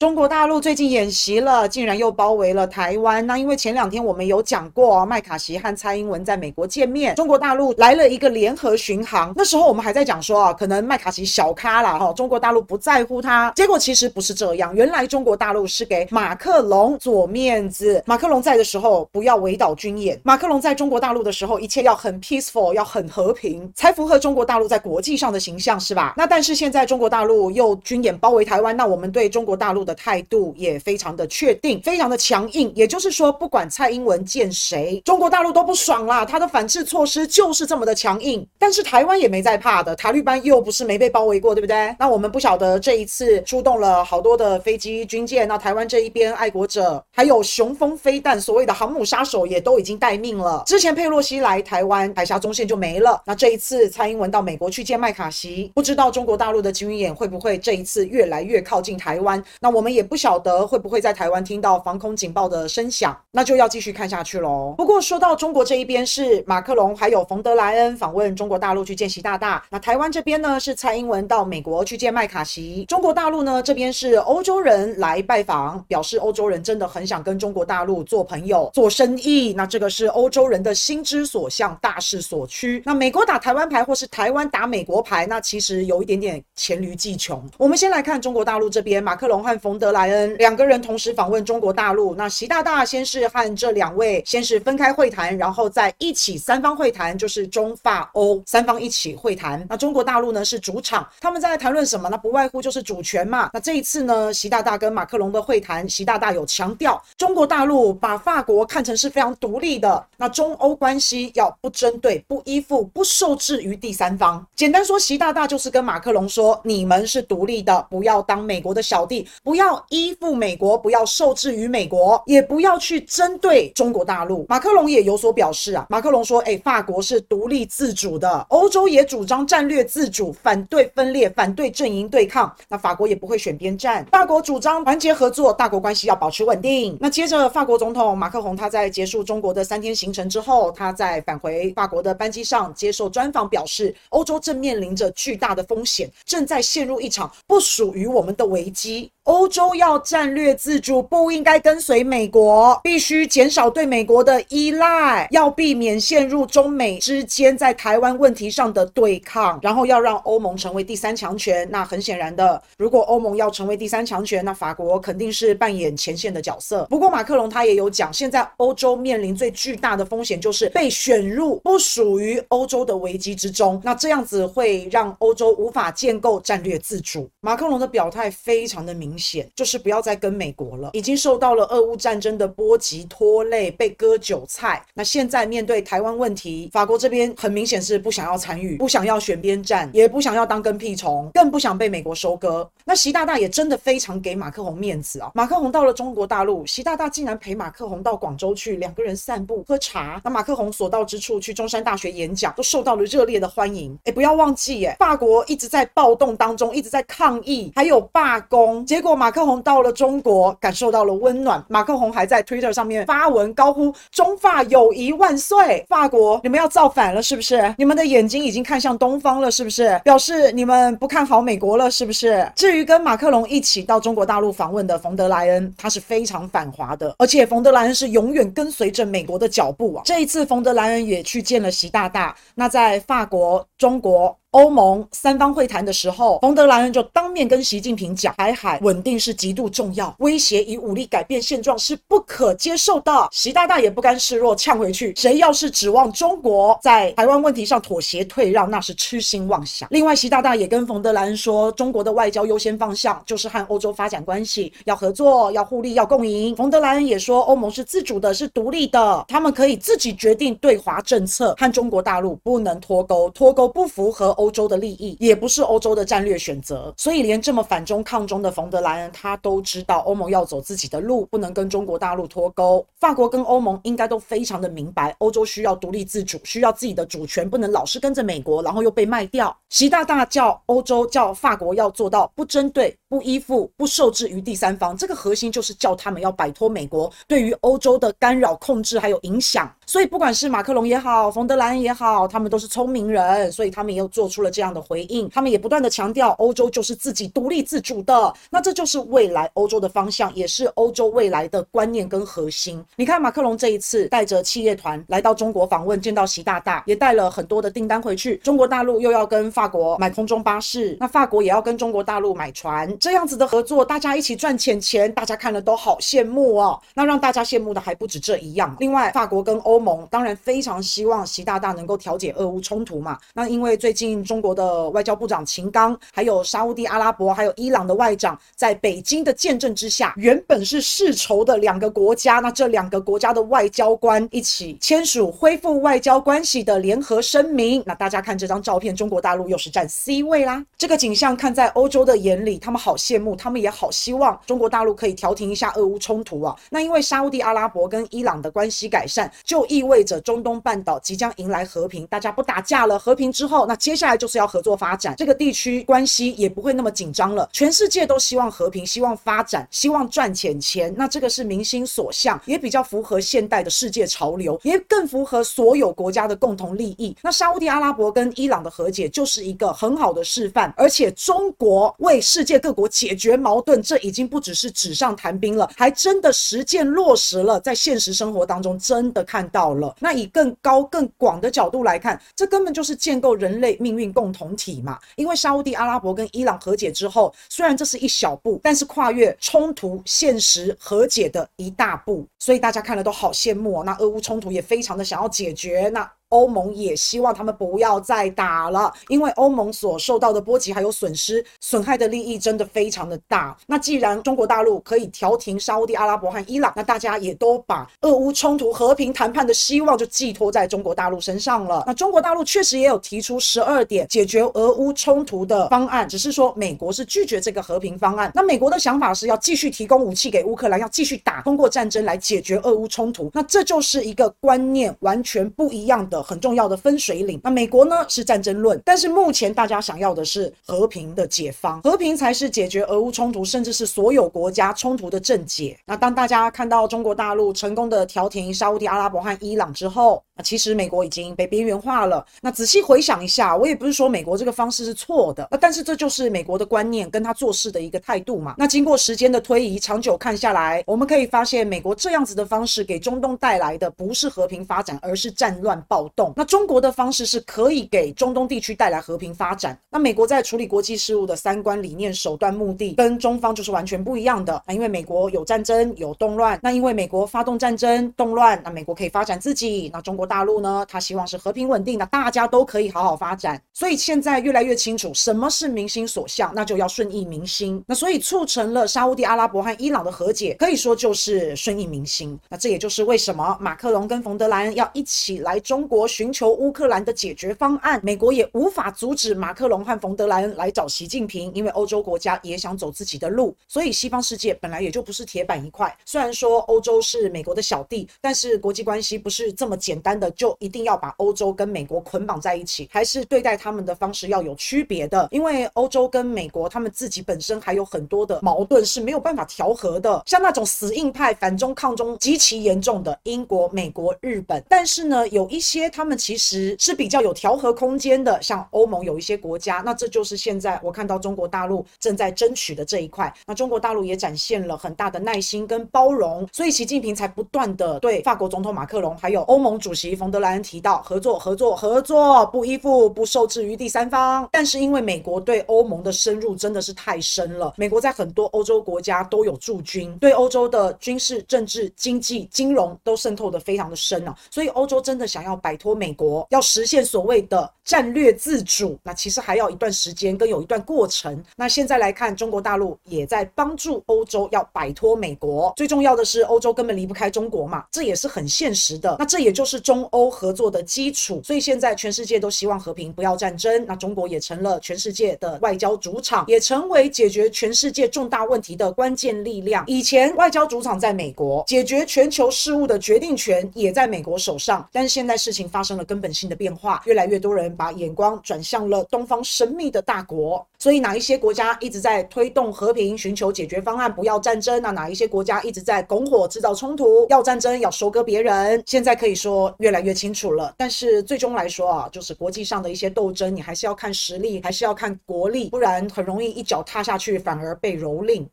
中国大陆最近演习了，竟然又包围了台湾。那因为前两天我们有讲过，麦卡锡和蔡英文在美国见面，中国大陆来了一个联合巡航。那时候我们还在讲说啊，可能麦卡锡小咖了哈，中国大陆不在乎他。结果其实不是这样，原来中国大陆是给马克龙做面子。马克龙在的时候不要围岛军演，马克龙在中国大陆的时候一切要很 peaceful，要很和平，才符合中国大陆在国际上的形象，是吧？那但是现在中国大陆又军演包围台湾，那我们对中国大陆的态度也非常的确定，非常的强硬。也就是说，不管蔡英文见谁，中国大陆都不爽啦。他的反制措施就是这么的强硬。但是台湾也没在怕的，塔利班又不是没被包围过，对不对？那我们不晓得这一次出动了好多的飞机军舰，那台湾这一边爱国者还有雄风飞弹，所谓的航母杀手也都已经待命了。之前佩洛西来台湾，海峡中线就没了。那这一次蔡英文到美国去见麦卡锡，不知道中国大陆的军演会不会这一次越来越靠近台湾？那我我们也不晓得会不会在台湾听到防空警报的声响，那就要继续看下去喽。不过说到中国这一边是马克龙还有冯德莱恩访问中国大陆去见习大大，那台湾这边呢是蔡英文到美国去见麦卡锡。中国大陆呢这边是欧洲人来拜访，表示欧洲人真的很想跟中国大陆做朋友、做生意。那这个是欧洲人的心之所向、大势所趋。那美国打台湾牌或是台湾打美国牌，那其实有一点点黔驴技穷。我们先来看中国大陆这边，马克龙和冯德莱恩两个人同时访问中国大陆。那习大大先是和这两位先是分开会谈，然后再一起三方会谈，就是中法欧三方一起会谈。那中国大陆呢是主场，他们在谈论什么呢？不外乎就是主权嘛。那这一次呢，习大大跟马克龙的会谈，习大大有强调，中国大陆把法国看成是非常独立的。那中欧关系要不针对、不依附、不受制于第三方。简单说，习大大就是跟马克龙说，你们是独立的，不要当美国的小弟，不要要依附美国，不要受制于美国，也不要去针对中国大陆。马克龙也有所表示啊，马克龙说，哎，法国是独立自主的，欧洲也主张战略自主，反对分裂，反对阵营对抗。那法国也不会选边站，法国主张团结合作，大国关系要保持稳定。那接着，法国总统马克龙他在结束中国的三天行程之后，他在返回法国的班机上接受专访，表示欧洲正面临着巨大的风险，正在陷入一场不属于我们的危机。欧洲要战略自主，不应该跟随美国，必须减少对美国的依赖，要避免陷入中美之间在台湾问题上的对抗，然后要让欧盟成为第三强权。那很显然的，如果欧盟要成为第三强权，那法国肯定是扮演前线的角色。不过马克龙他也有讲，现在欧洲面临最巨大的风险就是被选入不属于欧洲的危机之中，那这样子会让欧洲无法建构战略自主。马克龙的表态非常的明明显。就是不要再跟美国了，已经受到了俄乌战争的波及拖累，被割韭菜。那现在面对台湾问题，法国这边很明显是不想要参与，不想要选边站，也不想要当跟屁虫，更不想被美国收割。那习大大也真的非常给马克宏面子啊！马克宏到了中国大陆，习大大竟然陪马克宏到广州去，两个人散步喝茶。那马克宏所到之处，去中山大学演讲，都受到了热烈的欢迎。哎，不要忘记，哎，法国一直在暴动当中，一直在抗议，还有罢工，结果。马克宏到了中国，感受到了温暖。马克宏还在 Twitter 上面发文，高呼“中法友谊万岁”。法国，你们要造反了是不是？你们的眼睛已经看向东方了是不是？表示你们不看好美国了是不是？至于跟马克龙一起到中国大陆访问的冯德莱恩，他是非常反华的，而且冯德莱恩是永远跟随着美国的脚步啊。这一次，冯德莱恩也去见了习大大。那在法国、中国。欧盟三方会谈的时候，冯德莱恩就当面跟习近平讲，台海稳定是极度重要，威胁以武力改变现状是不可接受的。习大大也不甘示弱，呛回去：谁要是指望中国在台湾问题上妥协退让，那是痴心妄想。另外，习大大也跟冯德莱恩说，中国的外交优先方向就是和欧洲发展关系，要合作，要互利，要共赢。冯德莱恩也说，欧盟是自主的，是独立的，他们可以自己决定对华政策，和中国大陆不能脱钩，脱钩不符合。欧洲的利益也不是欧洲的战略选择，所以连这么反中抗中的冯德莱恩，他都知道欧盟要走自己的路，不能跟中国大陆脱钩。法国跟欧盟应该都非常的明白，欧洲需要独立自主，需要自己的主权，不能老是跟着美国，然后又被卖掉。习大大叫欧洲叫法国要做到不针对、不依附、不受制于第三方。这个核心就是叫他们要摆脱美国对于欧洲的干扰、控制还有影响。所以不管是马克龙也好，冯德兰也好，他们都是聪明人，所以他们又做出了这样的回应。他们也不断地强调，欧洲就是自己独立自主的。那这就是未来欧洲的方向，也是欧洲未来的观念跟核心。你看，马克龙这一次带着企业团来到中国访问，见到习大大，也带了很多的订单回去。中国大陆又要跟法国买空中巴士，那法国也要跟中国大陆买船，这样子的合作，大家一起赚钱钱，大家看了都好羡慕哦。那让大家羡慕的还不止这一样。另外，法国跟欧盟当然非常希望习大大能够调解俄乌冲突嘛。那因为最近中国的外交部长秦刚，还有沙乌地阿拉伯，还有伊朗的外长，在北京的见证之下，原本是世仇的两个国家，那这两个国家的外交官一起签署恢复外交关系的联合声明。那大家看这张照片，中国大陆又是占 C 位啦。这个景象看在欧洲的眼里，他们好好羡慕，他们也好希望中国大陆可以调停一下俄乌冲突啊。那因为沙乌地阿拉伯跟伊朗的关系改善，就意味着中东半岛即将迎来和平，大家不打架了。和平之后，那接下来就是要合作发展，这个地区关系也不会那么紧张了。全世界都希望和平，希望发展，希望赚钱钱。那这个是民心所向，也比较符合现代的世界潮流，也更符合所有国家的共同利益。那沙乌地阿拉伯跟伊朗的和解就是一个很好的示范，而且中国为世界各国我解决矛盾，这已经不只是纸上谈兵了，还真的实践落实了，在现实生活当中真的看到了。那以更高更广的角度来看，这根本就是建构人类命运共同体嘛。因为沙乌地阿拉伯跟伊朗和解之后，虽然这是一小步，但是跨越冲突现实和解的一大步，所以大家看了都好羡慕哦。那俄乌冲突也非常的想要解决，那。欧盟也希望他们不要再打了，因为欧盟所受到的波及还有损失，损害的利益真的非常的大。那既然中国大陆可以调停沙乌地阿拉伯和伊朗，那大家也都把俄乌冲突和平谈判的希望就寄托在中国大陆身上了。那中国大陆确实也有提出十二点解决俄乌冲突的方案，只是说美国是拒绝这个和平方案。那美国的想法是要继续提供武器给乌克兰，要继续打，通过战争来解决俄乌冲突。那这就是一个观念完全不一样的。很重要的分水岭。那美国呢是战争论，但是目前大家想要的是和平的解方，和平才是解决俄乌冲突，甚至是所有国家冲突的症结。那当大家看到中国大陆成功的调停沙乌地阿拉伯和伊朗之后，那其实美国已经被边缘化了。那仔细回想一下，我也不是说美国这个方式是错的，那但是这就是美国的观念跟他做事的一个态度嘛。那经过时间的推移，长久看下来，我们可以发现，美国这样子的方式给中东带来的不是和平发展，而是战乱暴动。那中国的方式是可以给中东地区带来和平发展。那美国在处理国际事务的三观、理念、手段、目的，跟中方就是完全不一样的。那因为美国有战争、有动乱，那因为美国发动战争、动乱，那美国可以发展自己。那中国大陆呢？他希望是和平稳定那，大家都可以好好发展。所以现在越来越清楚什么是民心所向，那就要顺应民心。那所以促成了沙乌地阿拉伯和伊朗的和解，可以说就是顺应民心。那这也就是为什么马克龙跟冯德莱恩要一起来中国。寻求乌克兰的解决方案，美国也无法阻止马克龙和冯德莱恩来找习近平，因为欧洲国家也想走自己的路，所以西方世界本来也就不是铁板一块。虽然说欧洲是美国的小弟，但是国际关系不是这么简单的，就一定要把欧洲跟美国捆绑在一起，还是对待他们的方式要有区别的。因为欧洲跟美国他们自己本身还有很多的矛盾是没有办法调和的，像那种死硬派反中抗中极其严重的英国、美国、日本，但是呢，有一些他们。其实是比较有调和空间的，像欧盟有一些国家，那这就是现在我看到中国大陆正在争取的这一块。那中国大陆也展现了很大的耐心跟包容，所以习近平才不断的对法国总统马克龙还有欧盟主席冯德莱恩提到合作、合作、合作，不依附、不受制于第三方。但是因为美国对欧盟的深入真的是太深了，美国在很多欧洲国家都有驻军，对欧洲的军事、政治、经济、金融都渗透的非常的深啊，所以欧洲真的想要摆摆脱。美国要实现所谓的战略自主，那其实还要一段时间，跟有一段过程。那现在来看，中国大陆也在帮助欧洲要摆脱美国。最重要的是，欧洲根本离不开中国嘛，这也是很现实的。那这也就是中欧合作的基础。所以现在全世界都希望和平，不要战争。那中国也成了全世界的外交主场，也成为解决全世界重大问题的关键力量。以前外交主场在美国，解决全球事务的决定权也在美国手上，但是现在事情。情发生了根本性的变化，越来越多人把眼光转向了东方神秘的大国。所以哪一些国家一直在推动和平，寻求解决方案，不要战争？那哪一些国家一直在拱火，制造冲突？要战争，要收割别人？现在可以说越来越清楚了。但是最终来说啊，就是国际上的一些斗争，你还是要看实力，还是要看国力，不然很容易一脚踏下去，反而被蹂躏。